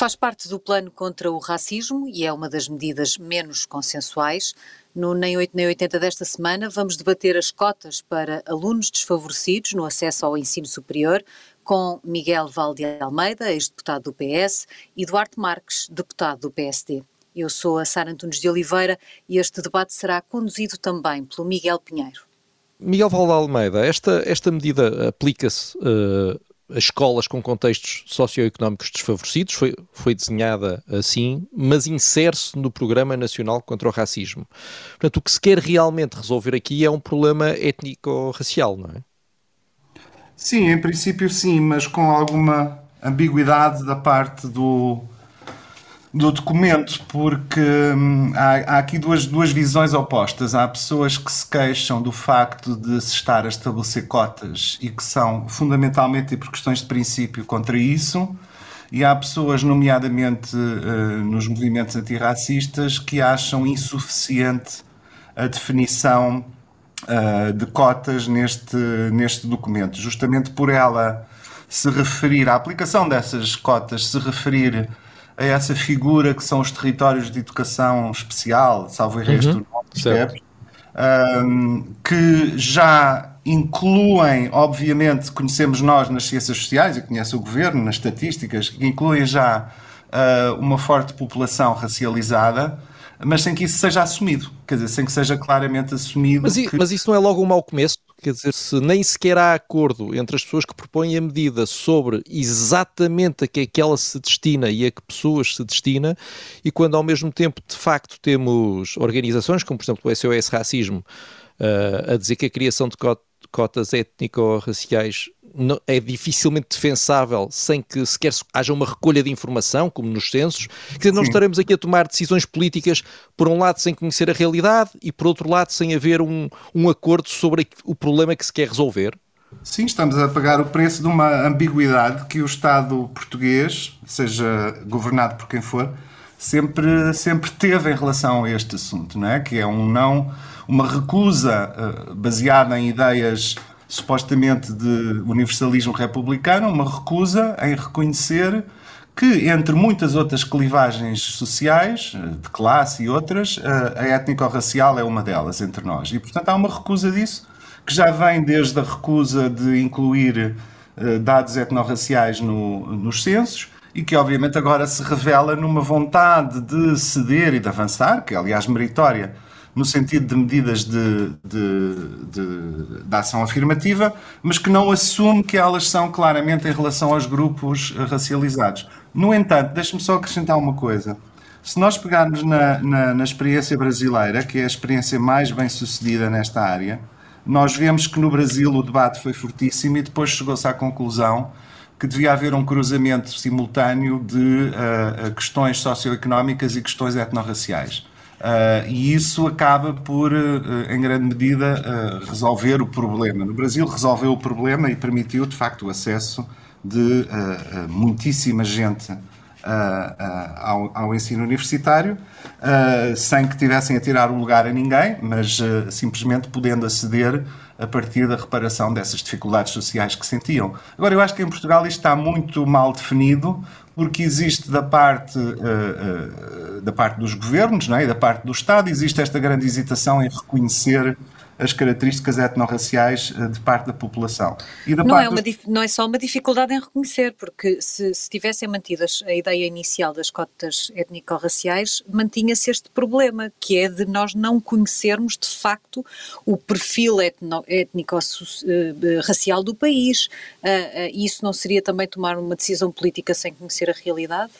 Faz parte do plano contra o racismo e é uma das medidas menos consensuais. No Nem 8 Nem 80 desta semana, vamos debater as cotas para alunos desfavorecidos no acesso ao ensino superior com Miguel Valde Almeida, ex-deputado do PS, e Duarte Marques, deputado do PSD. Eu sou a Sara Antunes de Oliveira e este debate será conduzido também pelo Miguel Pinheiro. Miguel Valde Almeida, esta, esta medida aplica-se uh, escolas com contextos socioeconómicos desfavorecidos, foi, foi desenhada assim, mas insere-se no Programa Nacional contra o Racismo. Portanto, o que se quer realmente resolver aqui é um problema étnico-racial, não é? Sim, em princípio sim, mas com alguma ambiguidade da parte do, do documento, porque hum, há, há, aqui duas, duas visões opostas. Há pessoas que se queixam do facto de se estar a estabelecer cotas e que são fundamentalmente e por questões de princípio contra isso, e há pessoas, nomeadamente uh, nos movimentos antirracistas, que acham insuficiente a definição uh, de cotas neste, neste documento, justamente por ela se referir, à aplicação dessas cotas, se referir a essa figura que são os territórios de educação especial, salvo erro uhum, nome, um, que já incluem, obviamente, conhecemos nós nas ciências sociais e conhece o governo nas estatísticas, que incluem já uh, uma forte população racializada mas sem que isso seja assumido, quer dizer, sem que seja claramente assumido. Mas, que... mas isso não é logo um mau começo? Quer dizer, se nem sequer há acordo entre as pessoas que propõem a medida sobre exatamente a que aquela se destina e a que pessoas se destina, e quando ao mesmo tempo de facto temos organizações, como por exemplo o SOS Racismo, uh, a dizer que a criação de cotas étnico-raciais é dificilmente defensável sem que sequer haja uma recolha de informação, como nos censos. Quer dizer, não estaremos aqui a tomar decisões políticas, por um lado, sem conhecer a realidade e, por outro lado, sem haver um, um acordo sobre o problema que se quer resolver. Sim, estamos a pagar o preço de uma ambiguidade que o Estado português, seja governado por quem for, sempre, sempre teve em relação a este assunto, não é? Que é um não, uma recusa uh, baseada em ideias supostamente de universalismo republicano, uma recusa em reconhecer que, entre muitas outras clivagens sociais, de classe e outras, a étnico-racial é uma delas entre nós. E, portanto, há uma recusa disso, que já vem desde a recusa de incluir eh, dados etnorraciais no, nos censos e que, obviamente, agora se revela numa vontade de ceder e de avançar, que é, aliás, meritória no sentido de medidas de, de, de, de, ação afirmativa, mas que não assume que elas são claramente em relação aos grupos racializados. No entanto, deixe-me só acrescentar uma coisa. Se nós pegarmos na, na, na experiência brasileira, que é a experiência mais bem sucedida nesta área, nós vemos que no Brasil o debate foi fortíssimo e depois chegou-se à conclusão que devia haver um cruzamento simultâneo de uh, questões socioeconómicas e questões etnorraciais. Uh, e isso acaba por, uh, em grande medida, uh, resolver o problema. No Brasil, resolveu o problema e permitiu, de facto, o acesso de muitíssima gente ao, ao, ensino universitário, sem que tivessem a tirar o lugar a ninguém, mas simplesmente podendo aceder a partir da reparação dessas dificuldades sociais que sentiam. Agora, eu acho que em Portugal isto está muito mal definido, porque existe da parte, uh, uh, da parte dos governos não é? e da parte do Estado, existe esta grande hesitação em reconhecer as características etnorraciais eh, de parte da população. Da não, é uma, dos... não é só uma dificuldade em reconhecer, porque se, se tivessem mantido a ideia inicial das cotas étnico-raciais, mantinha-se este problema, que é de nós não conhecermos de facto o perfil étnico-racial do país. Uh, uh, isso não seria também tomar uma decisão política sem conhecer a realidade?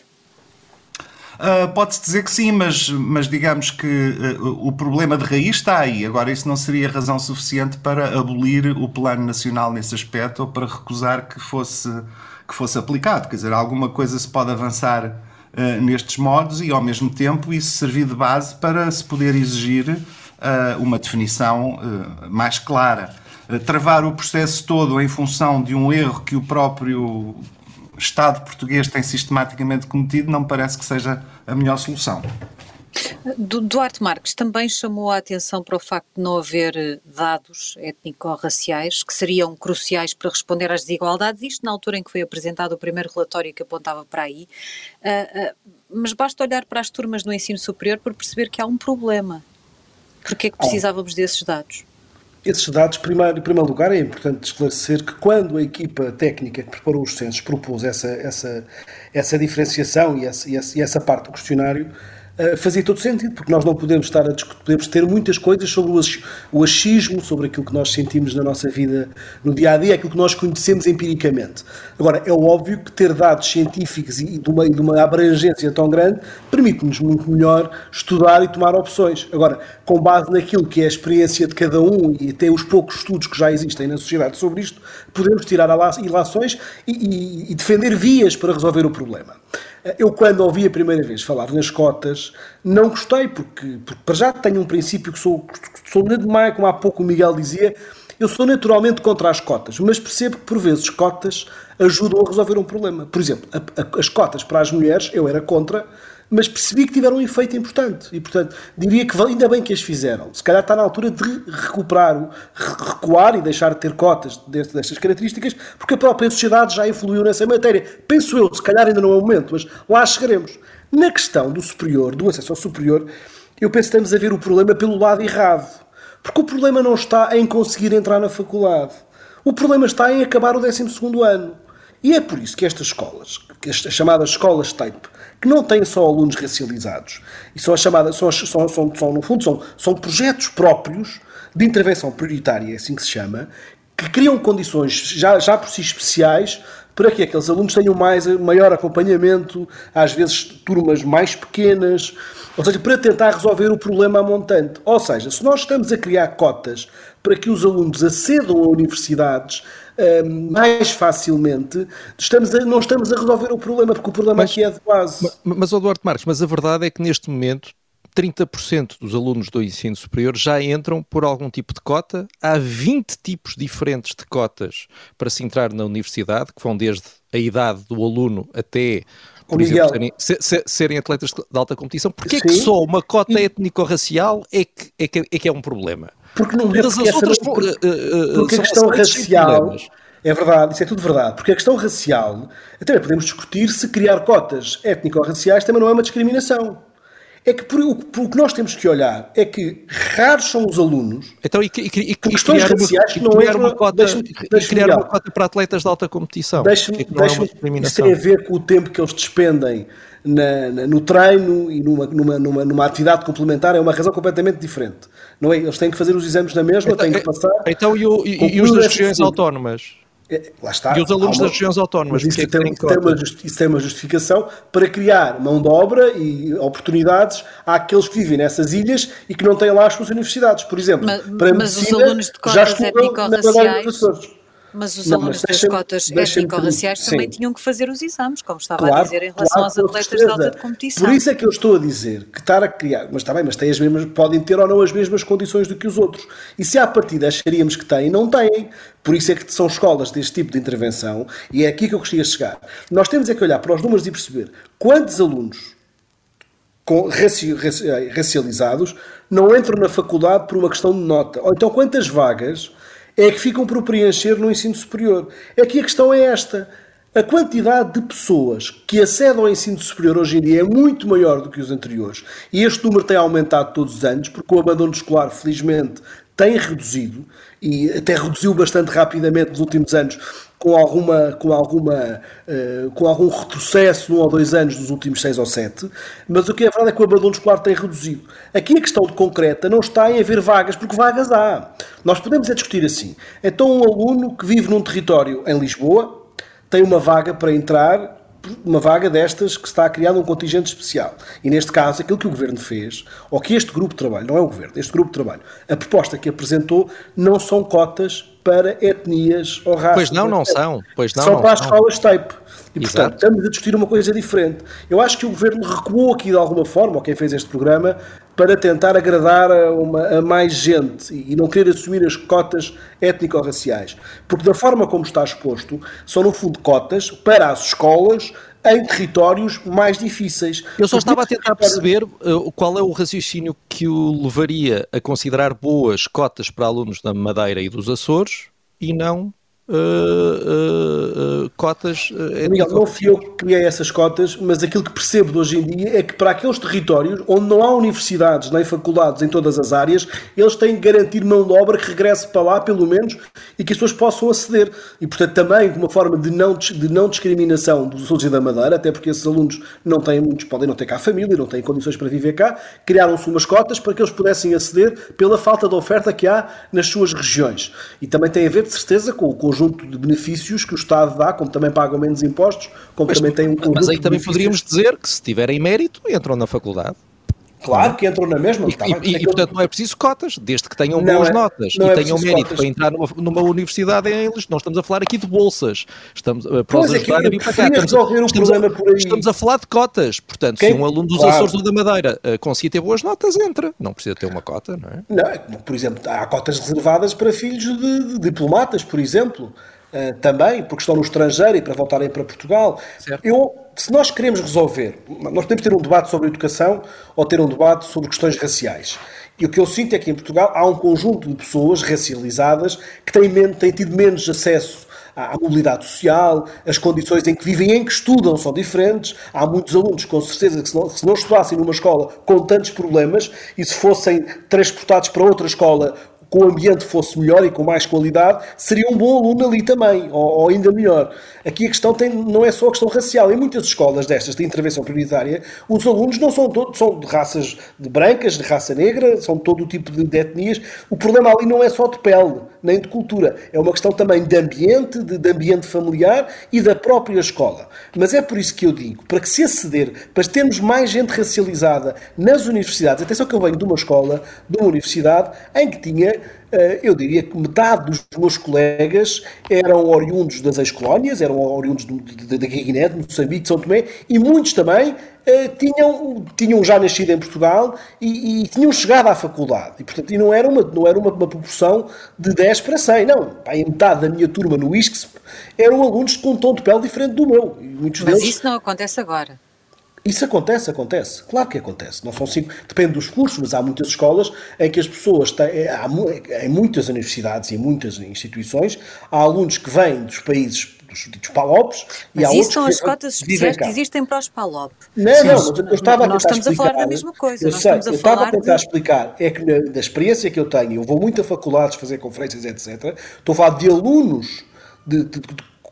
Uh, Pode-se dizer que sim, mas, mas digamos que uh, o problema de raiz está aí. Agora, isso não seria razão suficiente para abolir o Plano Nacional nesse aspecto ou para recusar que fosse, que fosse aplicado. Quer dizer, alguma coisa se pode avançar uh, nestes modos e, ao mesmo tempo, isso servir de base para se poder exigir uma definição mais clara. travar o processo todo em função de um erro que o próprio Estado português tem sistematicamente cometido, não parece que seja a melhor solução. Duarte Marques também chamou a atenção para o facto de não haver eh, dados étnico-raciais que seriam cruciais para responder às desigualdades, isto na altura em que foi apresentado o primeiro relatório que apontava para aí. Uh, uh, mas basta olhar para as turmas no ensino superior para perceber que há um problema. Porquê é que precisávamos desses dados? Esses dados, primeiro, em primeiro lugar, é importante esclarecer que quando a equipa técnica que preparou os censos propôs essa, essa, essa diferenciação e essa, e essa, parte do questionário, fazia todo sentido, porque nós não podemos estar a discutir, podemos ter muitas coisas sobre o achismo, sobre aquilo que nós sentimos na nossa vida no dia a dia, aquilo que nós conhecemos empiricamente. Agora, é óbvio que ter dados científicos e de uma, de uma abrangência tão grande permite-nos muito melhor estudar e tomar opções. Agora, com base naquilo que é a experiência de cada um e até os poucos estudos que já existem na sociedade sobre isto, podemos tirar ilações e, e, e defender vias para resolver o problema. Eu, quando ouvi a primeira vez falar nas cotas, não gostei, porque, porque para já tenho um princípio que sou, sou demais, como há pouco o Miguel dizia, eu sou naturalmente contra as cotas, mas percebo que por vezes cotas ajudam a resolver um problema. Por exemplo, a, a, as cotas para as mulheres, eu era contra, mas percebi que tiveram um efeito importante. E, portanto, diria que ainda bem que as fizeram. Se calhar está na altura de recuperar, recuar e deixar de ter cotas destas características, porque a própria sociedade já evoluiu nessa matéria. Penso eu, se calhar ainda não é o momento, mas lá chegaremos. Na questão do superior, do acesso ao superior, eu penso que estamos a ver o problema pelo lado errado. Porque o problema não está em conseguir entrar na faculdade. O problema está em acabar o 12 ano. E é por isso que estas escolas, as chamadas escolas TAPE, que não têm só alunos racializados, e são as chamadas, são, são, são, são no fundo, são, são projetos próprios de intervenção prioritária, é assim que se chama, que criam condições já, já por si especiais para que aqueles alunos tenham mais, maior acompanhamento, às vezes turmas mais pequenas, ou seja, para tentar resolver o problema a montante. Ou seja, se nós estamos a criar cotas para que os alunos acedam a universidades uh, mais facilmente, estamos a, não estamos a resolver o problema, porque o problema mas, aqui é de base. Mas, mas Eduardo Marques, mas a verdade é que neste momento 30% dos alunos do ensino superior já entram por algum tipo de cota. Há 20 tipos diferentes de cotas para se entrar na universidade, que vão desde a idade do aluno até por exemplo, serem, ser, serem, atletas de alta competição, porque é que só uma cota étnico-racial é que, é, que, é que é um problema? Porque não é porque, outras, porque, uh, uh, porque a questão racial é verdade, isso é tudo verdade, porque a questão racial, até podemos discutir se criar cotas étnico-raciais também não é uma discriminação. É que por, o, que nós temos que olhar é que raros são os alunos. Então, e, e, e, questões raciais que não criar uma cota, criar uma cota para atletas de alta competição. Deixa-me, deixa é isso tem a ver com o tempo que eles despendem na, na, no treino e numa, numa, numa, numa, atividade complementar é uma razão completamente diferente. Não é? Eles têm que fazer os exames na mesma, então, têm que passar. Então, e, o, e, e os das regiões autónomas? É, lá está. E os alunos uma, das regiões autónomas. Isso, é tem, tem uma, isso tem uma justificação para criar mão de obra e oportunidades àqueles que vivem nessas ilhas e que não têm lá as suas universidades. Por exemplo, mas, para mas medicina, os alunos de cotas étnico-raciais mas os não, alunos mas das cotas étnico-raciais também tinham que fazer os exames, como estava claro, a dizer, em relação claro, aos atletas de alta competição. Por isso é que eu estou a dizer que estar a criar, mas está bem, mas têm as mesmas, podem ter ou não as mesmas condições do que os outros. E se à partida acharíamos que têm, não têm. Por isso é que são escolas deste tipo de intervenção e é aqui que eu gostaria de chegar. Nós temos é que olhar para os números e perceber quantos alunos com, raci, racializados não entram na faculdade por uma questão de nota. Ou então quantas vagas é que ficam por preencher no ensino superior. Aqui a questão é esta. A quantidade de pessoas que acedem ao ensino superior hoje em dia é muito maior do que os anteriores. E este número tem aumentado todos os anos, porque o abandono escolar, felizmente, tem reduzido e até reduziu bastante rapidamente nos últimos anos, com alguma, com alguma, uh, com algum retrocesso, um ou dois anos dos últimos seis ou sete, mas o que é verdade é que o abandono escolar tem reduzido. Aqui a questão de concreta não está em haver vagas, porque vagas há. Nós podemos é discutir assim. Então um aluno que vive num território em Lisboa tem uma vaga para entrar uma vaga destas que está a criar um contingente especial. E neste caso, aquilo que o Governo fez, ou que este grupo de trabalho, não é o Governo, este grupo de trabalho, a proposta que apresentou não são cotas para etnias ou raças. Pois não, não são. Pois não, são não para as escolas TAPE. E, portanto, Exato. estamos a discutir uma coisa diferente. Eu acho que o Governo recuou aqui de alguma forma, ou quem fez este programa, para tentar agradar a, uma, a mais gente e não querer assumir as cotas étnico-raciais. Porque da forma como está exposto, são no fundo cotas para as escolas em territórios mais difíceis. Eu só estava a tentar perceber uh, qual é o raciocínio que o levaria a considerar boas cotas para alunos da Madeira e dos Açores e não uh, uh, cotas. Uh, Miguel, não fui eu que criei essas cotas, mas aquilo que percebo de hoje em dia é que para aqueles territórios onde não há universidades nem faculdades em todas as áreas, eles têm que garantir mão de obra que regresse para lá, pelo menos, e que as pessoas possam aceder. E, portanto, também uma forma de não, de não discriminação dos Açores e da Madeira, até porque esses alunos não têm, muitos podem não ter cá família, não têm condições para viver cá, criaram-se umas cotas para que eles pudessem aceder pela falta de oferta que há nas suas regiões. E também tem a ver, de certeza, com o conjunto de benefícios que o Estado dá, como também pagam menos impostos, como mas, também tem um conjunto Mas aí também poderíamos dizer que se tiverem mérito, entram na faculdade. Claro que entram na mesma. E, e, e, portanto, não é preciso cotas, desde que tenham não boas é, notas e é tenham mérito cotas. para entrar numa, numa universidade em Lisboa. Nós estamos a falar aqui de bolsas. Estamos, uh, para pois é, que a vir para cá. Estamos, um estamos, a, por aí. estamos a falar de cotas. Portanto, Quem? se um aluno dos claro. Açores ou da Madeira uh, conseguir ter boas notas, entra. Não precisa ter uma cota, não é? Não, por exemplo, há cotas reservadas para filhos de, de diplomatas, por exemplo. Uh, também, porque estão no estrangeiro e para voltarem para Portugal. Certo. Eu, se nós queremos resolver, nós podemos ter um debate sobre educação ou ter um debate sobre questões raciais. E o que eu sinto é que em Portugal há um conjunto de pessoas racializadas que têm, têm tido menos acesso à mobilidade social, as condições em que vivem e em que estudam são diferentes. Há muitos alunos, com certeza, que se não, se não estudassem numa escola com tantos problemas e se fossem transportados para outra escola que o ambiente fosse melhor e com mais qualidade, seria um bom aluno ali também, ou, ou ainda melhor. Aqui a questão tem, não é só a questão racial. Em muitas escolas destas de intervenção prioritária, os alunos não são todos, são de raças de brancas, de raça negra, são de todo o tipo de, de etnias. O problema ali não é só de pele, nem de cultura. É uma questão também de ambiente, de, de ambiente familiar e da própria escola. Mas é por isso que eu digo, para que se aceder, para termos mais gente racializada nas universidades, atenção que eu venho de uma escola, de uma universidade, em que tinha eu diria que metade dos meus colegas eram oriundos das ex-colónias, eram oriundos da Guiné, de Moçambique, de São Tomé, e muitos também uh, tinham, tinham já nascido em Portugal e, e, tinham chegado à faculdade. E, portanto, e não era, uma, não era uma, uma proporção de 10 para 100, não. A metade da minha turma no ISCS eram alunos com um tom de pele diferente do meu. Muitos Mas deles... isso não acontece agora. Isso acontece, acontece. Claro que acontece. Não são cinco, depende dos cursos, mas há muitas escolas em que as pessoas têm, é, há, em muitas universidades e em muitas instituições, há alunos que vêm dos países dos ditos PALOPs mas e há isso são as cotas especiais que existem para os PALOP. Não, Sim, não, mas eu estava a Nós estamos explicar, a falar da mesma coisa. Eu, sei, eu estava a tentar de... explicar, é que na, da experiência que eu tenho, eu vou muito a faculdades fazer conferências, etc. Estou a falar de alunos de, de,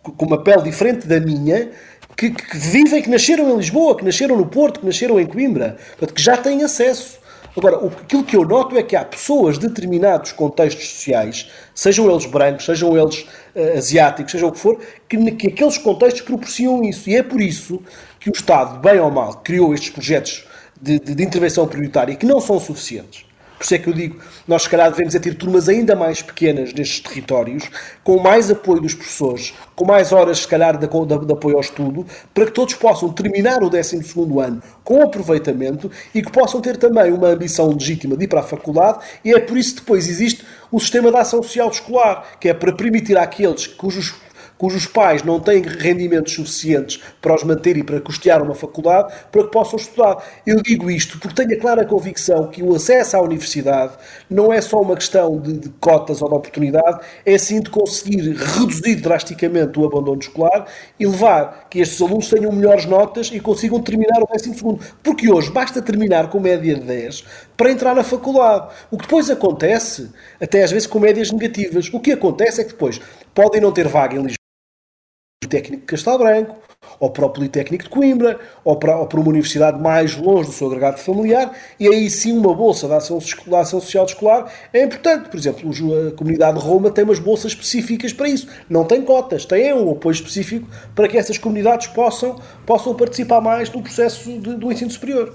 com uma pele diferente da minha, que, que, vivem, que nasceram em Lisboa, que nasceram no Porto, que nasceram em Coimbra, portanto, que já têm acesso. Agora, aquilo que eu noto é que há pessoas de determinados contextos sociais, sejam eles brancos, sejam eles uh, asiáticos, seja o que for, que, que aqueles contextos proporcionam isso. E é por isso que o Estado, bem ou mal, criou estes projetos de, de, de intervenção prioritária que não são suficientes. Por isso é que eu digo, nós se calhar devemos é ter turmas ainda mais pequenas nestes territórios, com mais apoio dos professores, com mais horas, se calhar, de, de, de apoio ao estudo, para que todos possam terminar o 12 ano com aproveitamento e que possam ter também uma ambição legítima de ir para a faculdade, e é por isso que depois existe o sistema de ação social escolar, que é para permitir àqueles cujos cujos pais não têm rendimentos suficientes para os manter e para custear uma faculdade, para que possam estudar. Eu digo isto porque tenho a clara convicção que o acesso à universidade não é só uma questão de, de cotas ou de oportunidade, é sim de conseguir reduzir drasticamente o abandono escolar e levar que estes alunos tenham melhores notas e consigam terminar o 12 segundo. Porque hoje basta terminar com média de 10 para entrar na faculdade. O que depois acontece, até às vezes com médias negativas, o que acontece é que depois podem não ter vaga em Lisboa Politécnico de Castelo Branco, ou para o Politécnico de Coimbra, ou para, ou para uma universidade mais longe do seu agregado familiar, e aí sim uma bolsa da ação, da ação social escolar é importante. Por exemplo, a comunidade de Roma tem umas bolsas específicas para isso. Não tem cotas, tem um apoio específico para que essas comunidades possam, possam participar mais no processo de, do ensino superior.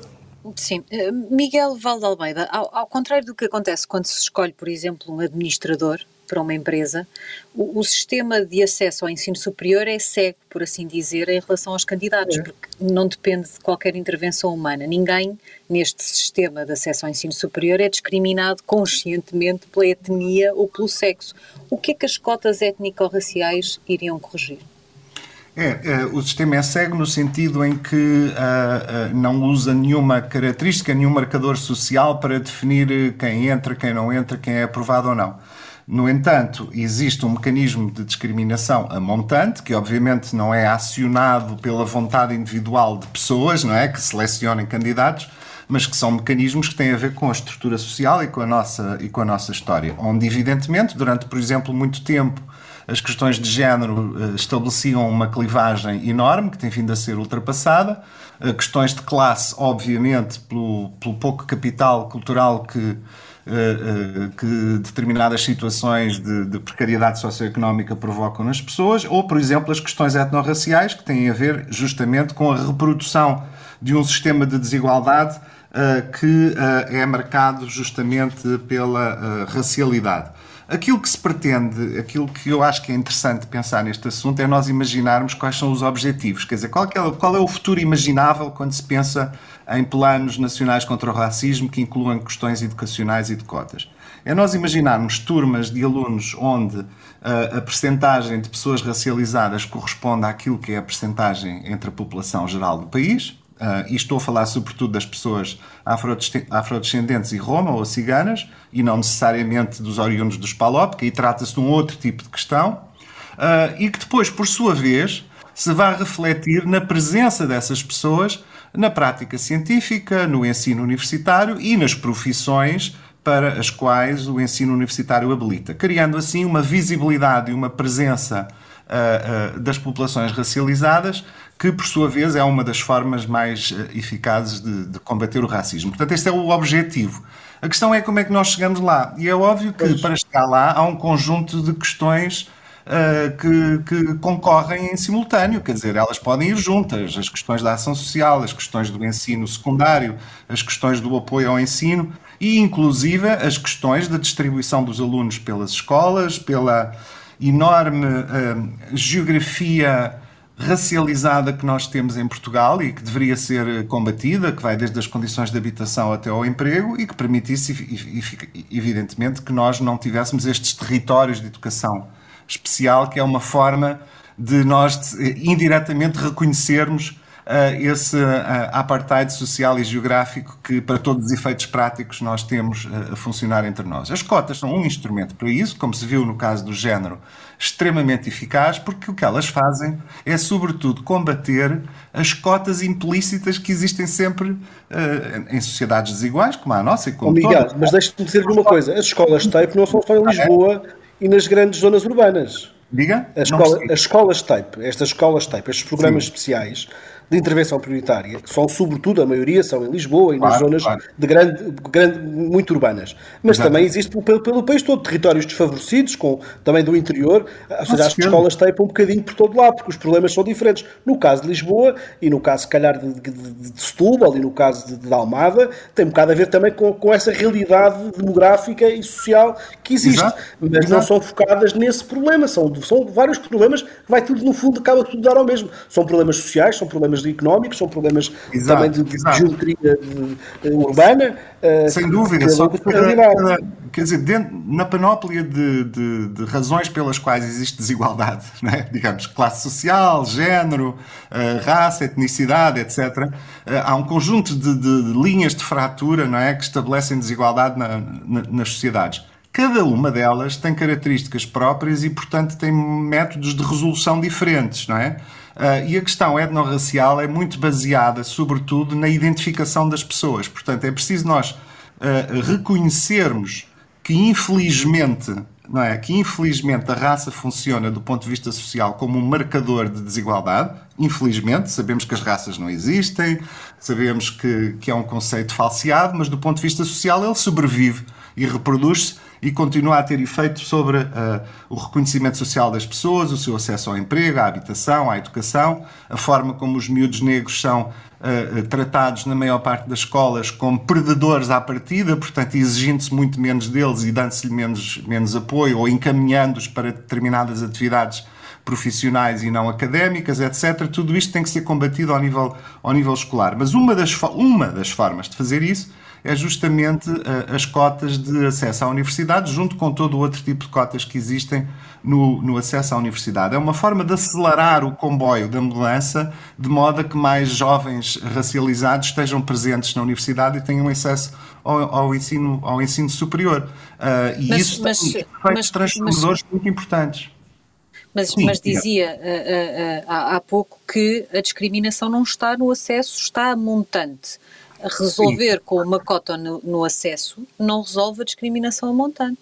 Sim. Eh, Miguel Valde Almeida, ao, ao contrário do que acontece quando se escolhe, por exemplo, um administrador, para uma empresa, o, o, sistema de acesso ao ensino superior é cego, por assim dizer, em relação aos candidatos, é. porque não depende de qualquer intervenção humana. Ninguém neste sistema de acesso ao ensino superior é discriminado conscientemente pela etnia ou pelo sexo. O que é que as cotas étnico-raciais iriam corrigir? É, é, o sistema é cego no sentido em que uh, uh, não usa nenhuma característica, nenhum marcador social para definir quem entra, quem não entra, quem é aprovado ou não. No entanto, existe um mecanismo de discriminação a montante, que obviamente não é acionado pela vontade individual de pessoas, não é, que selecionem candidatos, mas que são mecanismos que têm a ver com a estrutura social e com a nossa, e com a nossa história. Onde, evidentemente, durante, por exemplo, muito tempo, as questões de género eh, estabeleciam uma clivagem enorme, que tem vindo a ser ultrapassada. Eh, questões de classe, obviamente, pelo, pelo pouco capital cultural que, que determinadas situações de, de, precariedade socioeconómica provocam nas pessoas, ou, por exemplo, as questões etnorraciais, que têm a ver justamente com a reprodução de um sistema de desigualdade uh, que é marcado justamente pela racialidade. Aquilo que se pretende, aquilo que eu acho que é interessante pensar neste assunto é nós imaginarmos quais são os objetivos. Quer dizer, qual é, qual é o futuro imaginável quando se pensa em planos nacionais contra o racismo que incluam questões educacionais e de cotas? É nós imaginarmos turmas de alunos onde a percentagem de pessoas racializadas corresponde àquilo que é a percentagem entre a população geral do país, Uh, e estou a falar sobretudo das pessoas afrodescendentes e roma ou ciganas, e não necessariamente dos oriundos dos PALOP, que aí trata-se de um outro tipo de questão, uh, e que depois, por sua vez, se vai refletir na presença dessas pessoas na prática científica, no ensino universitário e nas profissões para as quais o ensino universitário habilita, criando assim uma visibilidade e uma presença uh, uh, das populações racializadas que, por sua vez, é uma das formas mais eh, eficazes de, de, combater o racismo. Portanto, este é o objetivo. A questão é como é que nós chegamos lá. E é óbvio que, pois. para chegar lá, há um conjunto de questões uh, que, que, concorrem em simultâneo, quer dizer, elas podem ir juntas. As questões da ação social, as questões do ensino secundário, as questões do apoio ao ensino e, inclusive, as questões da distribuição dos alunos pelas escolas, pela enorme uh, geografia racializada que nós temos em Portugal e que deveria ser combatida, que vai desde as condições de habitação até ao emprego e que permitisse, evidentemente, que nós não tivéssemos estes territórios de educação especial, que é uma forma de nós indiretamente reconhecermos uh, esse uh, apartheid social e geográfico que, para todos os efeitos práticos, nós temos uh, a funcionar entre nós. As cotas são um instrumento para isso, como se viu no caso do género, extremamente eficaz, porque o que elas fazem é, sobretudo, combater as cotas implícitas que existem sempre em sociedades desiguais, como a nossa e como Miguel, todas. mas deixe-me dizer uma coisa: as escolas TAPE não são só em Lisboa e nas grandes zonas urbanas. Diga? As, escola, as escolas TAPE, estas escolas TAPE, estes programas Sim. especiais, de intervenção prioritária, que são sobretudo, a maioria são em Lisboa e claro, nas zonas claro. de grande, grande, muito urbanas. Mas Exato. também existe pelo, pelo país todo territórios desfavorecidos, com, também do interior, ou seja, as escolas têm um bocadinho por todo lado, porque os problemas são diferentes. No caso de Lisboa, e no caso, se calhar, de, de, de Setúbal, e no caso de, de, Almada, tem um bocado a ver também com, com essa realidade demográfica e social que existe. Exato. Mas Exato. não são focadas nesse problema, são, são vários problemas que vai tudo, no fundo, acaba tudo dar ao mesmo. São problemas sociais, são problemas económicos, são problemas exato, também de, de geometria urbana. Eh, Sem dúvida, só que, quer dizer, dentro, na panóplia de, de, de, razões pelas quais existe desigualdade, né? digamos, classe social, género, uh, raça, etnicidade, etc., eh, há um conjunto de, de, linhas de fratura não é? que estabelecem desigualdade na, na, nas sociedades. Cada uma delas tem características próprias e, portanto, tem métodos de resolução diferentes, não é? Uh, e a questão etnorracial é muito baseada, sobretudo, na identificação das pessoas. Portanto, é preciso nós uh, reconhecermos que, infelizmente, não é? que infelizmente a raça funciona do ponto de vista social como um marcador de desigualdade. Infelizmente, sabemos que as raças não existem, sabemos que, que é um conceito falseado, mas do ponto de vista social ele sobrevive e reproduz-se e continua a ter efeito sobre uh, o reconhecimento social das pessoas, o seu acesso ao emprego, à habitação, à educação, a forma como os miúdos negros são uh, tratados na maior parte das escolas como predadores à partida, portanto exigindo-se muito menos deles e dando-se-lhe menos, menos apoio ou encaminhando-os para determinadas atividades profissionais e não académicas, etc. Tudo isto tem que ser combatido ao nível, ao nível escolar. Mas uma das, uma das formas de fazer isso é justamente uh, as cotas de acesso à universidade, junto com todo o outro tipo de cotas que existem no, no, acesso à universidade. É uma forma de acelerar o comboio da mudança, de modo a que mais jovens racializados estejam presentes na universidade e tenham acesso ao, ao ensino, ao ensino superior. Uh, e mas, isso mas, tem efeitos transformadores muito importantes. Mas, Sim, mas dizia uh, uh, há, há pouco que a discriminação não está no acesso, está a montante. Resolver Sim. com uma cota no, no acesso não resolve a discriminação a montante.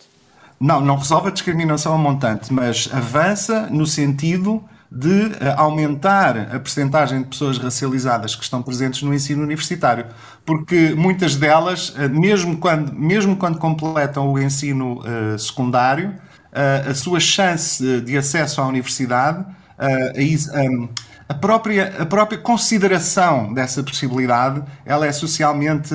Não, não resolve a discriminação a montante, mas avança no sentido de aumentar a percentagem de pessoas racializadas que estão presentes no ensino universitário, porque muitas delas, mesmo quando, mesmo quando completam o ensino uh, secundário, a sua chance de acesso à universidade, a, própria, a própria consideração dessa possibilidade, ela é socialmente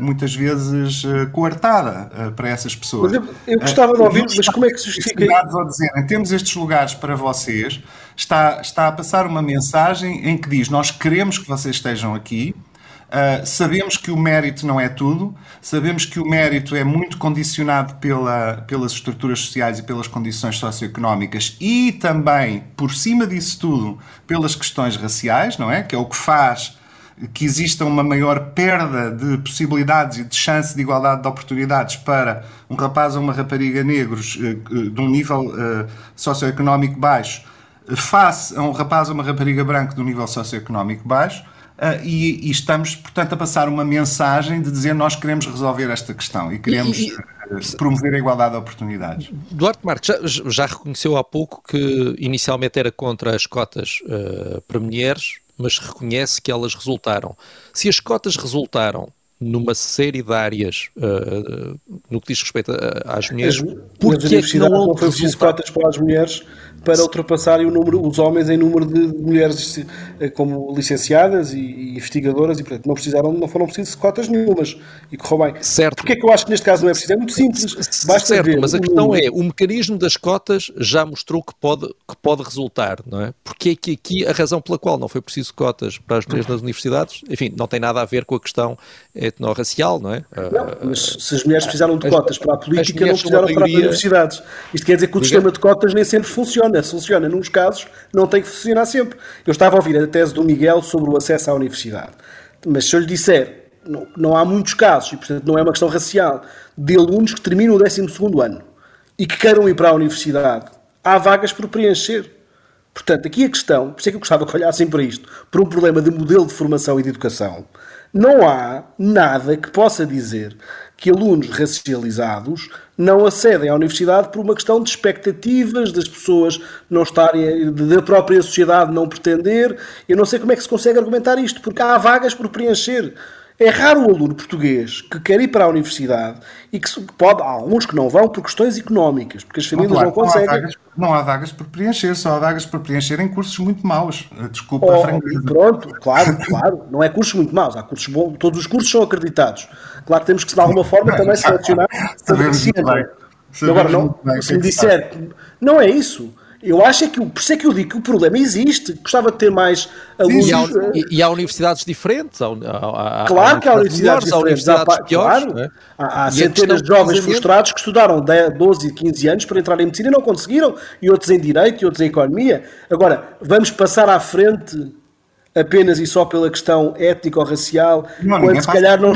muitas vezes coartada para essas pessoas. Mas eu, eu gostava de ouvir, mas como é que se justifica? Ao dizerem, temos estes lugares para vocês, está, está a passar uma mensagem em que diz, nós queremos que vocês estejam aqui, Uh, sabemos que o mérito não é tudo, sabemos que o mérito é muito condicionado pela, pelas estruturas sociais e pelas condições socioeconómicas e também, por cima disso tudo, pelas questões raciais, não é? Que é o que faz que exista uma maior perda de possibilidades e de chance de igualdade de oportunidades para um rapaz ou uma rapariga negros uh, de um nível uh, socioeconómico baixo face a um rapaz ou uma rapariga branca de um nível socioeconómico baixo Uh, e, e, estamos, portanto, a passar uma mensagem de dizer nós queremos resolver esta questão e queremos e, e, uh, promover a igualdade de oportunidades. Duarte Marques já, já, reconheceu há pouco que inicialmente era contra as cotas uh, para mulheres, mas reconhece que elas resultaram. Se as cotas resultaram numa série de áreas no que diz respeito às mulheres, porque é que não, não foi preciso cotas para as mulheres para ultrapassarem o número, os homens em número de mulheres eh, como licenciadas e, e investigadoras e portanto não precisaram, não foram precisas cotas nenhumas e correu bem. Certo. Porquê é que eu acho que neste caso não é preciso? É muito simples. Basta certo, ver mas a questão número. é, o mecanismo das cotas já mostrou que pode, que pode resultar, não é? Porque é que aqui a razão pela qual não foi preciso cotas para as mulheres nas universidades, enfim, não tem nada a ver com a questão etnorracial, não é? Não, mas se as mulheres precisaram de cotas para a política, não precisaram para as universidades. Isto quer dizer que o sistema de cotas nem sempre funciona funciona. Funciona nos casos, não tem que funcionar sempre. Eu estava a ouvir a tese do Miguel sobre o acesso à universidade. Mas se eu lhe disser, não, não há muitos casos, e portanto não é uma questão racial, de alunos que terminam o 12 ano e que queiram ir para a universidade, há vagas por preencher. Portanto, aqui a questão, por isso é que eu gostava que olhassem para isto, por um problema de modelo de formação e de educação, não há nada que possa dizer que alunos racializados não acedem à universidade por uma questão de expectativas, das pessoas não estarem, da própria sociedade não pretender. Eu não sei como é que se consegue argumentar isto, porque há vagas por preencher. É raro o aluno português que quer ir para a universidade e que pode, há alguns que não vão por questões económicas, porque as famílias não, claro, não conseguem. Não há, vagas, não há, vagas, por preencher, só há vagas por preencher em cursos muito maus. Desculpa oh, a franqueza. Pronto, claro, claro. Não é cursos muito maus, há cursos bons, todos os cursos são acreditados. Claro que temos que, de alguma forma, também selecionar. Sabemos bem. Agora, não, se me disser, não é isso eu acho é que, por isso é que eu digo que o problema existe. Gostava de ter mais alunos. E há, e, e há universidades diferentes. Há, há, claro que há universidades diferentes. Há piores, claro. É? Há, há centenas de jovens frustrados que estudaram 10, 12 e 15 anos para entrar em medicina e não conseguiram, e outros em direito e outros em economia. Agora, vamos passar à frente apenas e só pela questão étnico-racial, quando se calhar não.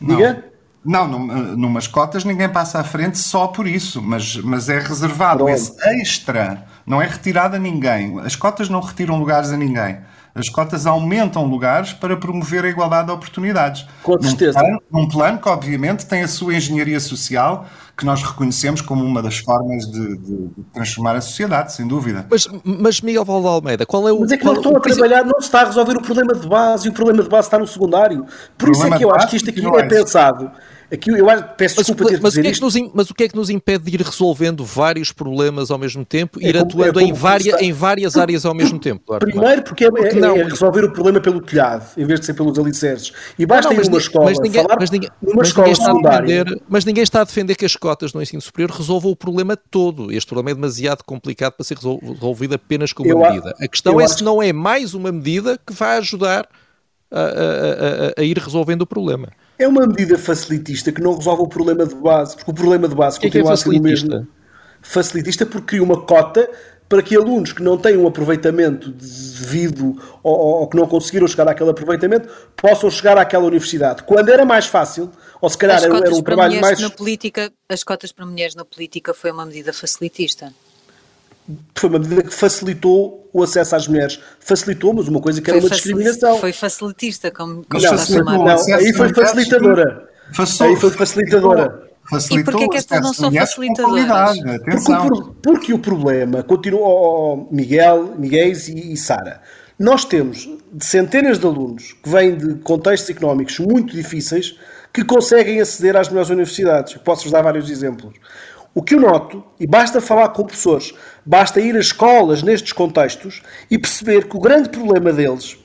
Diga? Não, numas cotas ninguém passa à frente só por isso, mas, mas é reservado Pronto. esse extra, não é retirado a ninguém. As cotas não retiram lugares a ninguém. As cotas aumentam lugares para promover a igualdade de oportunidades. Com certeza. Num plano, num plano que, obviamente, tem a sua engenharia social, que nós reconhecemos como uma das formas de, de, de transformar a sociedade, sem dúvida. Mas, mas Miguel Valde Almeida, qual é o. Mas é que não estão a trabalhar, não se está a resolver o problema de base e o problema de base está no secundário. Por isso é que eu acho que isto aqui é, é pensado Aqui eu peço desculpa mas, ter mas, o que é que nos, mas o que é que nos impede de ir resolvendo vários problemas ao mesmo tempo, é ir como, atuando é em, várias, em várias áreas ao mesmo tempo? Claro, Primeiro porque é, porque é, é, resolver o problema pelo telhado, em vez de ser pelos alicerces. E basta não, não, ir numa escola, mas ninguém, falar mas ninguém, numa mas escola secundária. Defender, mas ninguém está a defender que as cotas no ensino superior resolvam o problema todo. Este problema é demasiado complicado para ser resolvido apenas com uma eu, medida. A questão é se não é mais uma medida que vai ajudar a, a, a, a ir resolvendo o problema. É uma medida facilitista que não resolve o problema de base, porque o problema de base que continua é que é a ser o mesmo. Facilitista porque cria uma cota para que alunos que não têm um aproveitamento devido ou, ou, que não conseguiram chegar àquele aproveitamento possam chegar àquela universidade. Quando era mais fácil, ou se calhar era, era um trabalho mais. Na política, as cotas para mulheres na política foi uma medida facilitista. Foi uma medida que facilitou o acesso às mulheres. Facilitou, mas uma coisa que era foi uma discriminação. Foi facilitista, como, como não, está não, aí foi facilitadora. Aí foi facilitadora. Facilitou e porquê é que estas não são facilitadoras? Porque, porque, o problema continua, oh, Miguel, Miguel e, e Sara, nós temos centenas de alunos que vêm de contextos económicos muito difíceis que conseguem aceder às melhores universidades. Posso-vos dar vários exemplos. O que eu noto, e basta falar com professores, basta ir a escolas nestes contextos e perceber que o grande problema deles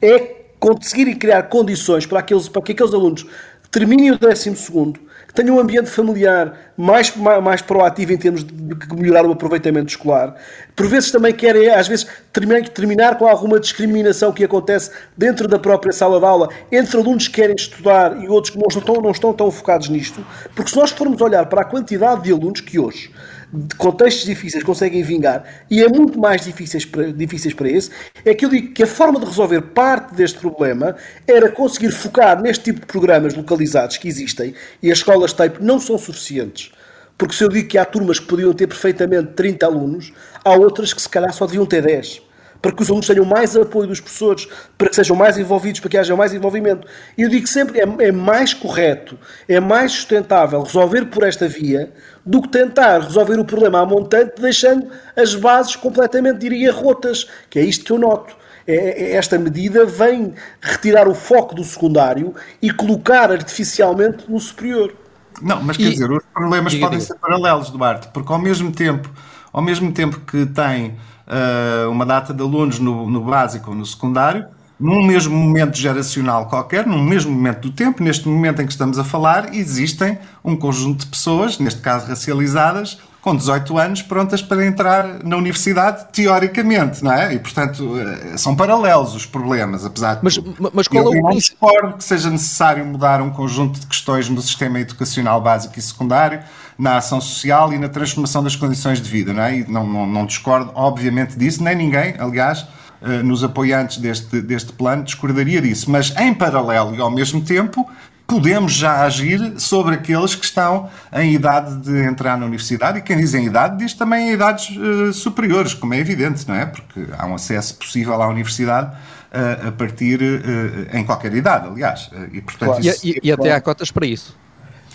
é conseguirem criar condições para, aqueles, para que aqueles alunos terminem o 12 segundo tenha um ambiente familiar mais, mais, mais proativo em termos de, de, melhorar o aproveitamento escolar. Por vezes também querem, às vezes, terminar, terminar com alguma discriminação que acontece dentro da própria sala de aula entre alunos que querem estudar e outros que não estão, não estão tão focados nisto. Porque se nós formos olhar para a quantidade de alunos que hoje de contextos difíceis conseguem vingar e é muito mais difíceis para, difíceis para esse, é que eu digo que a forma de resolver parte deste problema era conseguir focar neste tipo de programas localizados que existem e as escolas TAPE não são suficientes. Porque se eu digo que há turmas que podiam ter perfeitamente 30 alunos, há outras que se calhar só deviam ter 10 para que os alunos tenham mais apoio dos professores, para que sejam mais envolvidos, para que haja mais envolvimento. E eu digo sempre, é, é mais correto, é mais sustentável resolver por esta via do que tentar resolver o problema à montante, deixando as bases completamente, diria, rotas, que é isto que eu noto. É, é, esta medida vem retirar o foco do secundário e colocar artificialmente no superior. Não, mas quer e... dizer, os problemas diga, podem diga. ser paralelos, Duarte, porque ao mesmo tempo, ao mesmo tempo que tem uh, uma data de alunos no, no básico ou no secundário, num mesmo momento geracional qualquer, num mesmo momento do tempo, neste momento em que estamos a falar, existem um conjunto de pessoas, neste caso racializadas, com 18 anos, prontas para entrar na universidade, teoricamente, não é? E, portanto, eh, são paralelos os problemas, apesar de. Mas, mas qual eu é o não discordo que seja necessário mudar um conjunto de questões no sistema educacional básico e secundário na ação social e na transformação das condições de vida, não é? E não, não, não discordo, obviamente, disso, nem ninguém, aliás, eh, nos apoiantes deste, deste plano discordaria disso. Mas, em paralelo e ao mesmo tempo, podemos já agir sobre aqueles que estão em idade de entrar na universidade. E quem diz em idade, diz também em idades uh, superiores, como é evidente, não é? Porque há um acesso possível à universidade uh, a partir uh, em qualquer idade, aliás. E, portanto, claro. isso, e, e, e até há cotas para isso.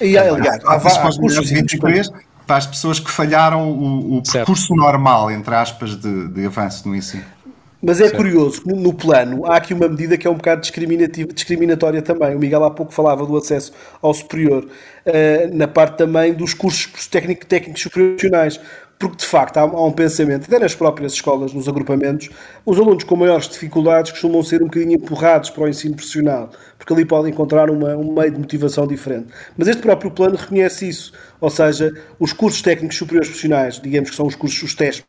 E, aliás, há, há, há, há 23 para as pessoas que falharam o, o percurso normal, entre aspas, de, de avanço no ensino. Mas é curioso, no, no, plano há aqui uma medida que é um bocado discriminatória também. O Miguel há pouco falava do acesso ao superior, uh, na parte também dos cursos técnico, técnicos superiores porque de facto há, há, um pensamento, até nas próprias escolas, nos agrupamentos, os alunos com maiores dificuldades costumam ser um bocadinho empurrados para o ensino profissional, porque ali podem encontrar uma, um meio de motivação diferente. Mas este próprio plano reconhece isso, ou seja, os cursos técnicos superiores profissionais, digamos que são os cursos, os testes,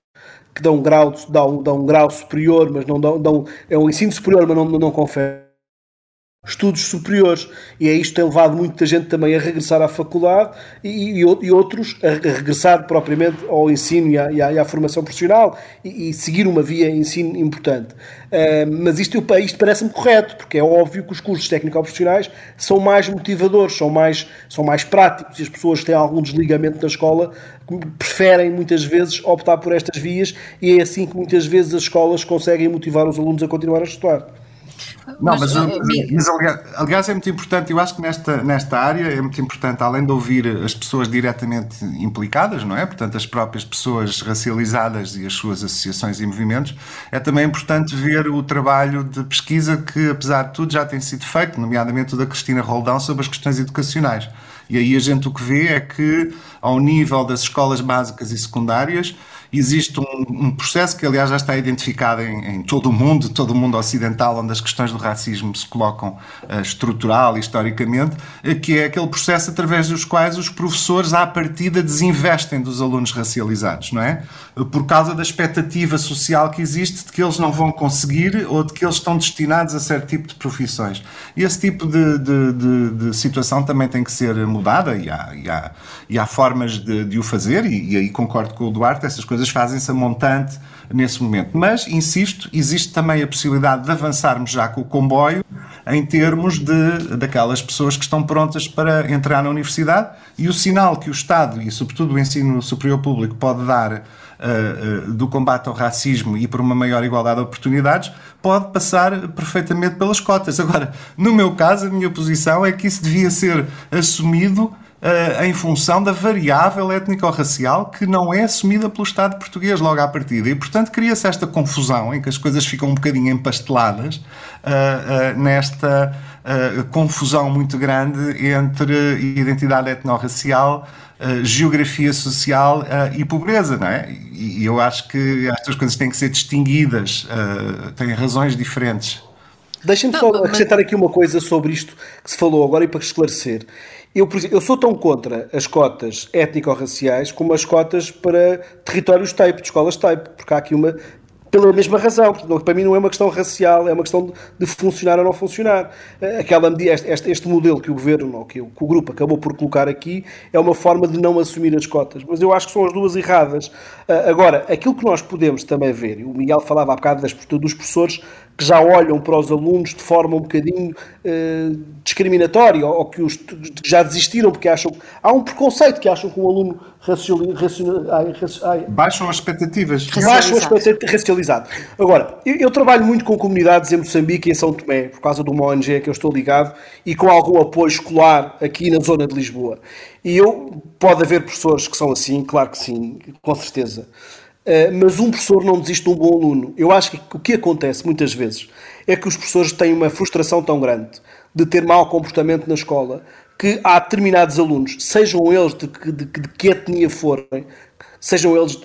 que dão um grau, dão, dão um grau superior, mas não dão, dão é um ensino superior, mas não, não confere estudos superiores. E é isto que tem levado muita gente também a regressar à faculdade e, e, e outros a, regressar propriamente ao ensino e à, e à, à formação profissional e, seguir uma via ensino importante. Uh, mas isto, isto parece-me correto, porque é óbvio que os cursos técnico-profissionais são mais motivadores, são mais, são mais práticos e as pessoas que têm algum desligamento da escola preferem muitas vezes optar por estas vias e é assim que muitas vezes as escolas conseguem motivar os alunos a continuar a estudar. Não, mas, mas, mas aliás, aliás, é muito importante, eu acho que nesta, nesta área é muito importante, além de ouvir as pessoas diretamente implicadas, não é? Portanto, as próprias pessoas racializadas e as suas associações e movimentos, é também importante ver o trabalho de pesquisa que, apesar de tudo, já tem sido feito, nomeadamente o da Cristina Roldão, sobre as questões educacionais. E aí a gente o que vê é que, ao nível das escolas básicas e secundárias, existe um, um, processo que, aliás, já está identificado em, em, todo o mundo, todo o mundo ocidental, onde as questões do racismo se colocam uh, estrutural historicamente, uh, que é aquele processo através dos quais os professores, à partida, desinvestem dos alunos racializados, não é? Por causa da expectativa social que existe de que eles não vão conseguir ou de que eles estão destinados a certo tipo de profissões. E esse tipo de, de, de, de situação também tem que ser mudada e há, e há, e há formas de, de o fazer, e, e aí concordo com o Duarte, essas coisas fazem-se a montante nesse momento. Mas, insisto, existe também a possibilidade de avançarmos já com o comboio em termos de, daquelas pessoas que estão prontas para entrar na universidade e o sinal que o Estado e, sobretudo, o ensino superior público pode dar uh, uh, do combate ao racismo e por uma maior igualdade de oportunidades pode passar perfeitamente pelas cotas. Agora, no meu caso, a minha posição é que isso devia ser assumido uh, em função da variável étnico-racial que não é assumida pelo Estado português logo à partida. E, portanto, cria-se esta confusão em que as coisas ficam um bocadinho empasteladas uh, uh, nesta confusão muito grande entre identidade etnorracial geografia social uh, e pobreza, não é? E, eu acho que estas coisas têm que ser distinguidas, uh, têm razões diferentes. Deixem-me só acrescentar aqui uma coisa sobre isto que se falou agora e para esclarecer. Eu, exemplo, eu sou tão contra as cotas étnico-raciais como as cotas para territórios type, de escolas type, porque há aqui uma pela mesma razão. Para mim não é uma questão racial, é uma questão de, funcionar ou não funcionar. Aquela, este, este modelo que o governo, ou que o, que o, grupo acabou por colocar aqui, é uma forma de não assumir as cotas. Mas eu acho que são as duas erradas. Ah, agora, aquilo que nós podemos também ver, e o Miguel falava há bocado das, dos professores que já olham para os alunos de forma um bocadinho uh, discriminatória ou, que, os, que já desistiram porque acham. Há um preconceito que acham que um aluno raciali, raciali, ai, ai, baixam as expectativas. Baixam as expectativas racializado. Agora, eu, eu, trabalho muito com comunidades em Moçambique e em São Tomé, por causa de uma ONG que eu estou ligado e com algum apoio escolar aqui na zona de Lisboa. E eu, pode haver professores que são assim, claro que sim, com certeza. Uh, mas um professor não desiste de um bom aluno. Eu acho que o que acontece muitas vezes é que os professores têm uma frustração tão grande de ter mau comportamento na escola que há determinados alunos, sejam eles de, de, de, de que etnia forem, sejam eles,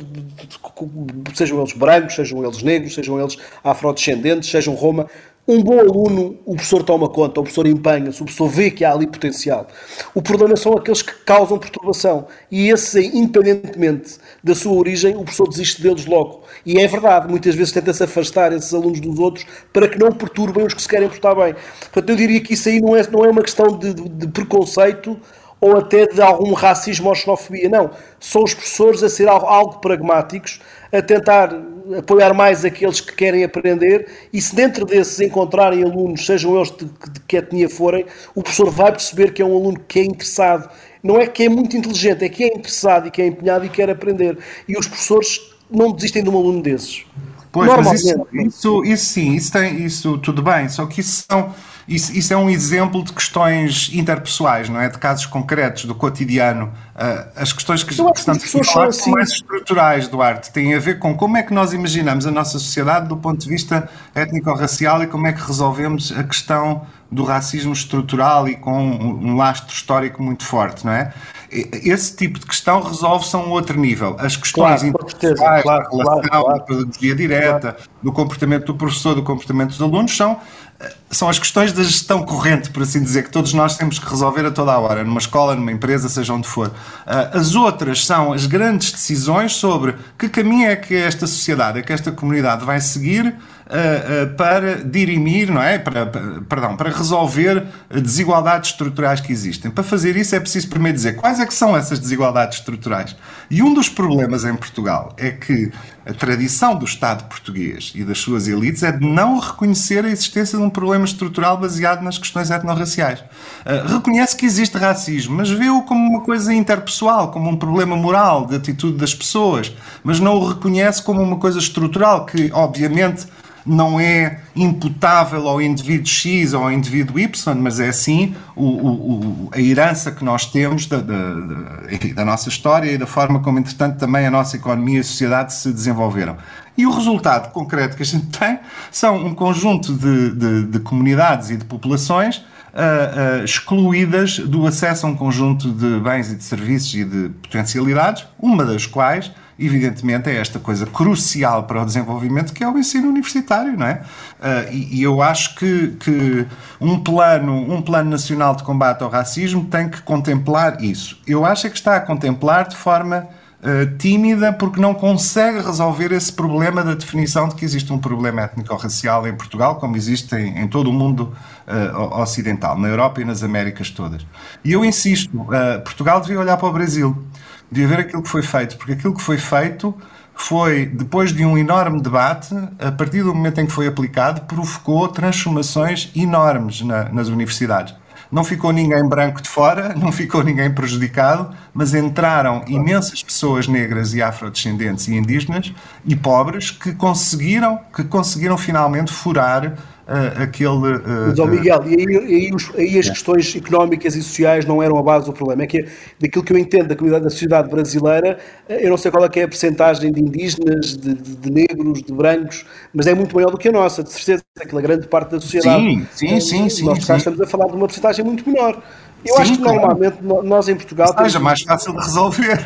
sejam eles brancos, sejam eles negros, sejam eles afrodescendentes, sejam Roma, um bom aluno, o professor toma conta, o professor empenha-se, o professor vê que há ali potencial. O problema são aqueles que causam perturbação. E esse, independentemente da sua origem, o professor desiste deles logo. E é verdade, muitas vezes tenta-se afastar esses alunos dos outros para que não perturbem os que se querem portar bem. Portanto, eu diria que isso aí não é, não é uma questão de, de, preconceito ou até de algum racismo ou xenofobia. Não. São os professores a ser algo, algo pragmáticos, a tentar apoiar mais aqueles que querem aprender e se dentro desses encontrarem alunos, sejam eles de, de que etnia forem, o professor vai perceber que é um aluno que é interessado. Não é que é muito inteligente, é que é interessado e que é empenhado e quer aprender. E os professores não desistem de um aluno desses. Pois, mas isso, isso, isso sim, isso, tem, isso tudo bem, só que isso são isso, isso, é um exemplo de questões interpessoais, não é? De casos concretos, do cotidiano. Uh, as questões que, que estamos a falar são mais estruturais, Duarte. Têm a ver com como é que nós imaginamos a nossa sociedade do ponto de vista étnico-racial e como é que resolvemos a questão do racismo estrutural e com um, um lastro histórico muito forte, não é? Esse tipo de questão resolve-se a um outro nível. As questões claro, interpessoais, claro, da relação, claro, claro, da pedagogia direta, do comportamento do professor, do comportamento dos alunos, são são as questões da gestão corrente, por assim dizer, que todos nós temos que resolver a toda a hora, numa escola, numa empresa, seja onde for. Ah, as outras são as grandes decisões sobre que caminho é que esta sociedade, é que esta comunidade vai seguir uh, uh, para dirimir, não é? Para, perdão, para resolver desigualdades estruturais que existem. Para fazer isso é preciso primeiro dizer quais é que são essas desigualdades estruturais. E um dos problemas em Portugal é que a tradição do Estado português e das suas elites é de não reconhecer a existência de um problema estrutural baseado nas questões etnorraciais. Uh, reconhece que existe racismo, mas vê-o como uma coisa interpessoal, como um problema moral de atitude das pessoas, mas não o reconhece como uma coisa estrutural que, obviamente, não é imputável ao indivíduo X ou ao indivíduo Y, mas é sim o, o, a herança que nós temos da, da, enfim, da nossa história e da forma como, entretanto, também a nossa economia e a sociedade se desenvolveram. E o resultado concreto que a gente tem são um conjunto de, de, de comunidades e de populações uh, uh, excluídas do acesso a um conjunto de bens e de serviços e de potencialidades, uma das quais evidentemente, é esta coisa crucial para o desenvolvimento que é o ensino universitário, não é? Uh, e, e, eu acho que, que um, plano, um plano nacional de combate ao racismo tem que contemplar isso. Eu acho é que está a contemplar de forma uh, tímida porque não consegue resolver esse problema da definição de que existe um problema étnico-racial em Portugal, como existe em, em todo o mundo uh, ocidental, na Europa e nas Américas todas. E eu insisto, Portugal devia olhar para o Brasil de ver aquilo que foi feito, porque aquilo que foi feito foi, depois de um enorme debate, a partir do momento em que foi aplicado, provocou transformações enormes na, nas universidades. Não ficou ninguém branco de fora, não ficou ninguém prejudicado, mas entraram imensas pessoas negras e afrodescendentes e indígenas e pobres que conseguiram, que conseguiram finalmente furar uh, aquele. Uh, Mas, oh Miguel, e aí, aí, os, aí as questões económicas e sociais não eram a base do problema. É que daquilo que eu entendo da comunidade da sociedade brasileira, eu não sei qual é, que é a percentagem de indígenas, de, de, de, negros, de brancos, mas é muito maior do que a nossa, de certeza. Aquela grande parte da sociedade. Sim, sim, sim. sim nós sim, estamos a falar de uma percentagem muito menor. Eu Sim, acho que claro. normalmente nós em Portugal. Seja temos... mais fácil de resolver.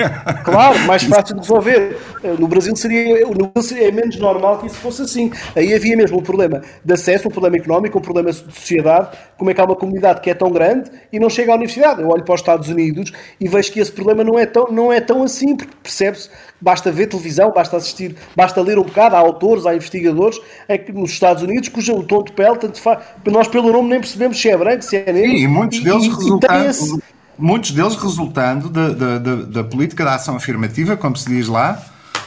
Claro, mais fácil de resolver. No Brasil seria, no Brasil seria menos normal que isso fosse assim. Aí havia mesmo um problema de acesso, um problema económico, um problema de sociedade. Como é que há uma comunidade que é tão grande e não chega à universidade? Eu olho para os Estados Unidos e vejo que esse problema não é tão, não é tão assim, porque percebe-se Basta ver televisão, basta assistir, basta ler um bocado. Há autores, há investigadores é que nos Estados Unidos cujo o tom de pele tanto faz. Nós, pelo nome, nem percebemos se é branco, se é negro. Sim, e muitos deles resultando. Muitos deles resultando da, da, da, da política da ação afirmativa, como se diz lá,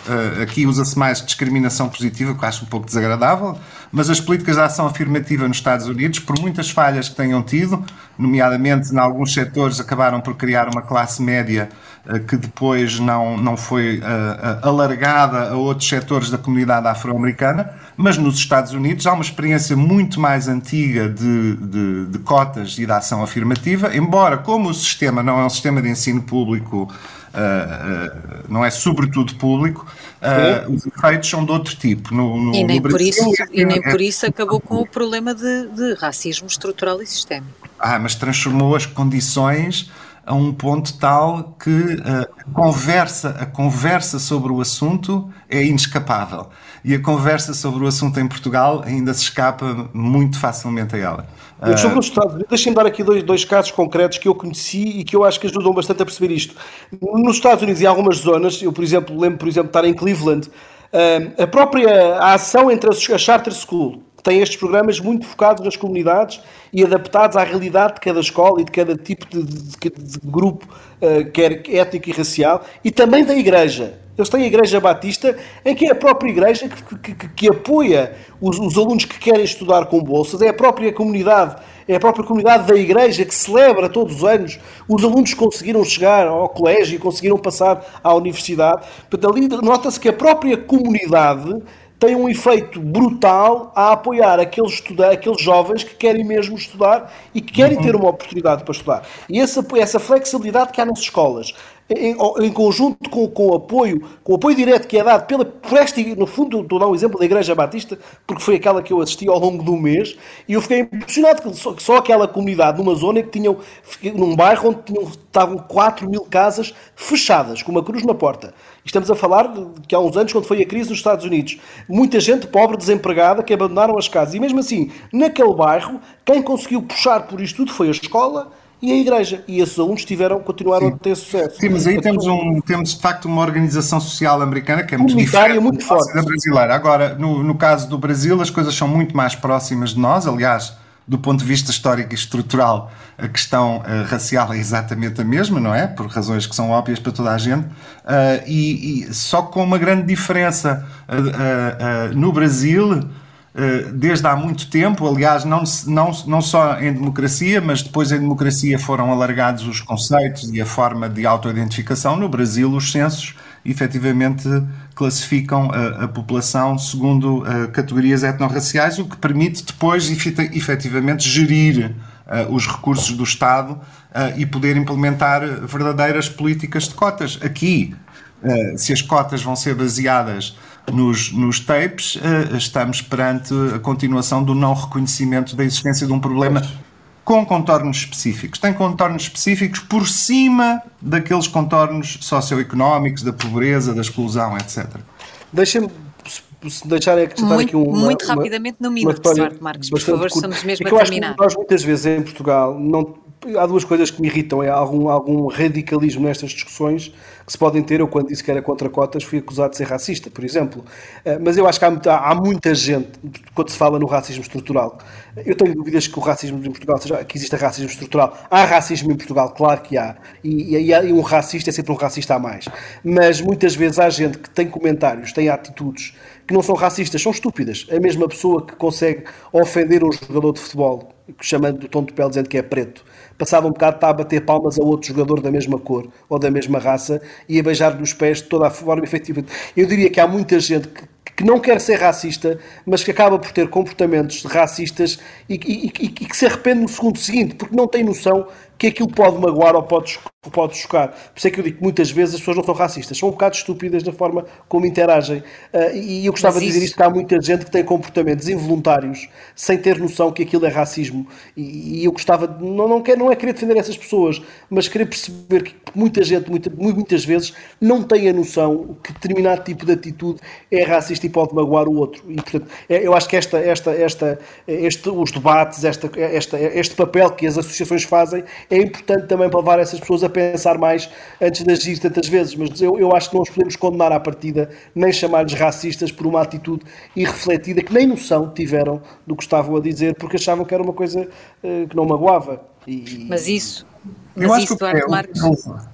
Uh, aqui usa-se mais discriminação positiva, que eu acho um pouco desagradável, mas as políticas de ação afirmativa nos Estados Unidos, por muitas falhas que tenham tido, nomeadamente em alguns setores, acabaram por criar uma classe média uh, que depois não, não foi uh, alargada a outros setores da comunidade afro-americana, mas nos Estados Unidos há uma experiência muito mais antiga de, de, de cotas e de ação afirmativa, embora, como o sistema não é um sistema de ensino público uh, não é sobretudo público, uh, os efeitos são de outro tipo. No, no, e nem, por, isso, é, e nem é, por isso acabou com o problema de, de racismo estrutural e sistémico. Ah, mas transformou as condições a um ponto tal que a conversa, a conversa sobre o assunto é inescapável. E a conversa sobre o assunto em Portugal ainda se escapa muito facilmente a ela. Uh... Sobre os Estados Unidos, deixem-me dar aqui dois, dois casos concretos que eu conheci e que eu acho que ajudam bastante a perceber isto. Nos Estados Unidos, em algumas zonas, eu, por exemplo, lembro, por exemplo, de estar em Cleveland, uh, a própria a ação entre as, a Charter School, tem estes programas muito focados nas comunidades e adaptados à realidade de cada escola e de cada tipo de, de, de grupo, uh, quer étnico e racial, e também da igreja. Eles têm a Igreja Batista, em que é a própria igreja que, que, que apoia os, os, alunos que querem estudar com bolsas, é a própria comunidade, é a própria comunidade da igreja que celebra todos os anos os alunos que conseguiram chegar ao colégio e conseguiram passar à universidade. Portanto, ali nota-se que a própria comunidade tem um efeito brutal a apoiar aqueles, aqueles jovens que querem mesmo estudar e que querem ter uma oportunidade para estudar. E essa, essa flexibilidade que há nas escolas, em, em, conjunto com, com o apoio, com o apoio direto que é dado pela, por este, no fundo, estou a dar um exemplo da Igreja Batista, porque foi aquela que eu assisti ao longo do mês, e eu fiquei impressionado que só, só aquela comunidade, numa zona que tinham, num bairro onde tinham, estavam 4 mil casas fechadas, com uma cruz na porta. Estamos a falar de que há uns anos, quando foi a crise nos Estados Unidos, muita gente pobre, desempregada, que abandonaram as casas. E mesmo assim, naquele bairro, quem conseguiu puxar por isto tudo foi a escola, e a Igreja. E esses alunos tiveram, continuaram Sim. a ter sucesso. Sim, mas aí temos, um, temos de facto uma organização social americana que é muito diferente muito forte. da brasileira. Agora, no, no caso do Brasil, as coisas são muito mais próximas de nós, aliás do ponto de vista histórico e estrutural, a questão uh, racial é exatamente a mesma, não é? Por razões que são óbvias para toda a gente, uh, e, e, só com uma grande diferença. Uh, no Brasil, desde há muito tempo, aliás, não, não, não só em democracia, mas depois em democracia foram alargados os conceitos e a forma de autoidentificação. No Brasil, os censos efetivamente classificam a, a população segundo uh, categorias etnorraciais, o que permite depois efetivamente gerir uh, os recursos do Estado e poder implementar verdadeiras políticas de cotas. Aqui, se as cotas vão ser baseadas nos, nos tapes, estamos perante a continuação do não reconhecimento da existência de um problema com contornos específicos. Tem contornos específicos por cima daqueles contornos socioeconómicos, da pobreza, da exclusão, etc. Deixa-me se deixarem acrescentar muito, aqui uma, muito uma, rapidamente no minuto, Duarte Marcos, por favor, curto. estamos mesmo é a terminar. nós muitas vezes em Portugal não, há duas coisas que me irritam, é algum, algum radicalismo nestas discussões que se podem ter. Eu, quando disse que era contra cotas, fui acusado de ser racista, por exemplo. Eh, mas eu acho que há muita, há muita gente, quando se fala no racismo estrutural, eu tenho dúvidas que o racismo em Portugal, seja, que exista racismo estrutural. Há racismo em Portugal, claro que há. E, e, e um racista é sempre um racista a mais. Mas muitas vezes há gente que tem comentários, tem atitudes que não são racistas, são estúpidas. A mesma pessoa que consegue ofender um jogador de futebol, chamando o tom de pele dizendo que é preto, passava um bocado a bater palmas a outro jogador da mesma cor ou da mesma raça e a beijar nos pés de toda a forma efetiva. Eu diria que há muita gente que, que não quer ser racista, mas que acaba por ter comportamentos racistas e, e, e, e que se arrepende no segundo seguinte, porque não tem noção que aquilo pode magoar ou pode, pode chocar. Por isso é que eu digo que muitas vezes as pessoas não são racistas, são um bocado estúpidas na forma como interagem. Uh, e eu gostava de dizer isto que há muita gente que tem comportamentos involuntários sem ter noção que aquilo é racismo. E, e eu gostava, de, não, não, quer, não é querer defender essas pessoas, mas querer perceber que muita gente, muita, muitas vezes, não tem a noção que determinado tipo de atitude é racista e pode magoar o outro. E, portanto, é, eu acho que esta, esta, esta, este, os debates, esta, esta, este papel que as associações fazem é importante também para levar essas pessoas a pensar mais antes de agir tantas vezes. Mas eu, eu acho que não os podemos condenar à partida, nem chamar-lhes racistas por uma atitude irrefletida que nem noção tiveram do que estavam a dizer, porque achavam que era uma coisa uh, que não magoava. E... Mas isso, eu acho que o que, é,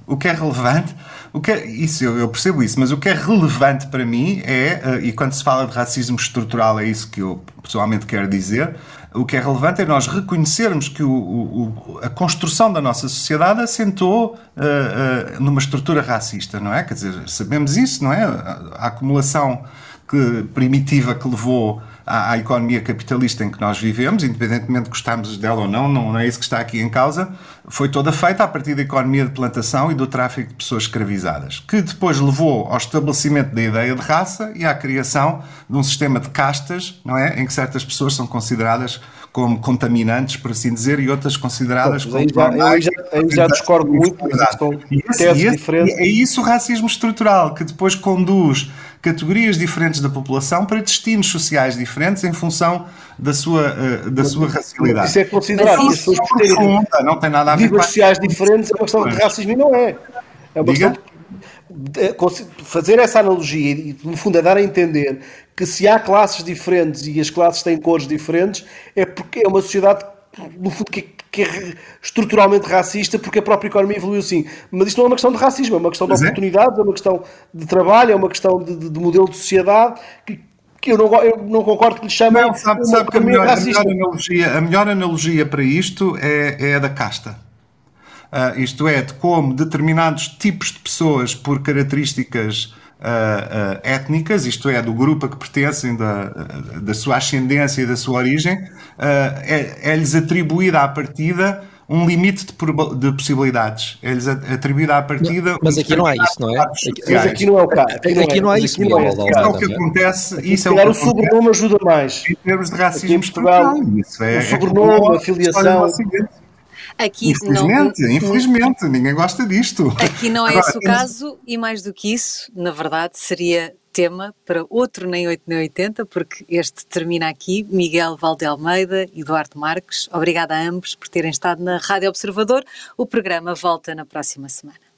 o que é relevante, o que é, isso eu, eu, percebo isso, mas o que é relevante para mim é, uh, e quando se fala de racismo estrutural, é isso que eu pessoalmente quero dizer, o que é relevante é nós reconhecermos que o, o, a construção da nossa sociedade assentou uh, uh, numa estrutura racista, não é? Quer dizer, sabemos isso, não é? A, acumulação que, primitiva que levou à, à, economia capitalista em que nós vivemos, independentemente de gostarmos dela ou não, não é isso que está aqui em causa, foi toda feita a partir da economia de plantação e do tráfico de pessoas escravizadas, que depois levou ao estabelecimento da ideia de raça e à criação de um sistema de castas, não é, em que certas pessoas são consideradas como contaminantes, por assim dizer, e outras consideradas como. Aí já, aí já, já discordo muito, estão diferentes. É isso o racismo estrutural, que depois conduz categorias diferentes da população para destinos sociais diferentes em função da sua, uh, da sua racialidade. Isso é considerado. Mas isso, isso é profunda, não tem nada a ver com sociais diferentes é uma questão de racismo e não é. É uma Diga? questão de fazer essa analogia e, no fundo, é dar a entender que se há classes diferentes e as classes têm cores diferentes, é porque é uma sociedade, no fundo, que, que é estruturalmente racista porque a própria economia evoluiu assim. Mas isto não é uma questão de racismo, é uma questão de Mas é? oportunidades, é? é uma questão de trabalho, é uma questão de, de, de modelo de sociedade que, que eu não, eu não concordo que lhe chamem não, sabe, sabe que a melhor, a melhor, analogia, a melhor analogia para isto é, é a da casta. Uh, isto é, de como determinados tipos de pessoas, por características uh, uh, étnicas, isto é, do grupo a que pertencem, da, da sua ascendência e da sua origem, é-lhes é atribuída à partida um limite de, de possibilidades. É-lhes atribuída à partida. Não, mas aqui não há isso, não é? Mas aqui não é o caso. Aqui, não, aqui não há isso, Miguel. É o que acontece. Aqui, isso é o, o sobrenome ajuda mais. Em termos de racismo estrutural. Isso é, o sobrenome, a filiação. Aqui infelizmente, não, infelizmente, ninguém gosta disto. Aqui não é Agora, esse o caso, e mais do que isso, na verdade, seria tema para outro Nem 8 Nem 80, porque este termina aqui. Miguel Valde Almeida e Eduardo Marques, obrigada a ambos por terem estado na Rádio Observador. O programa volta na próxima semana.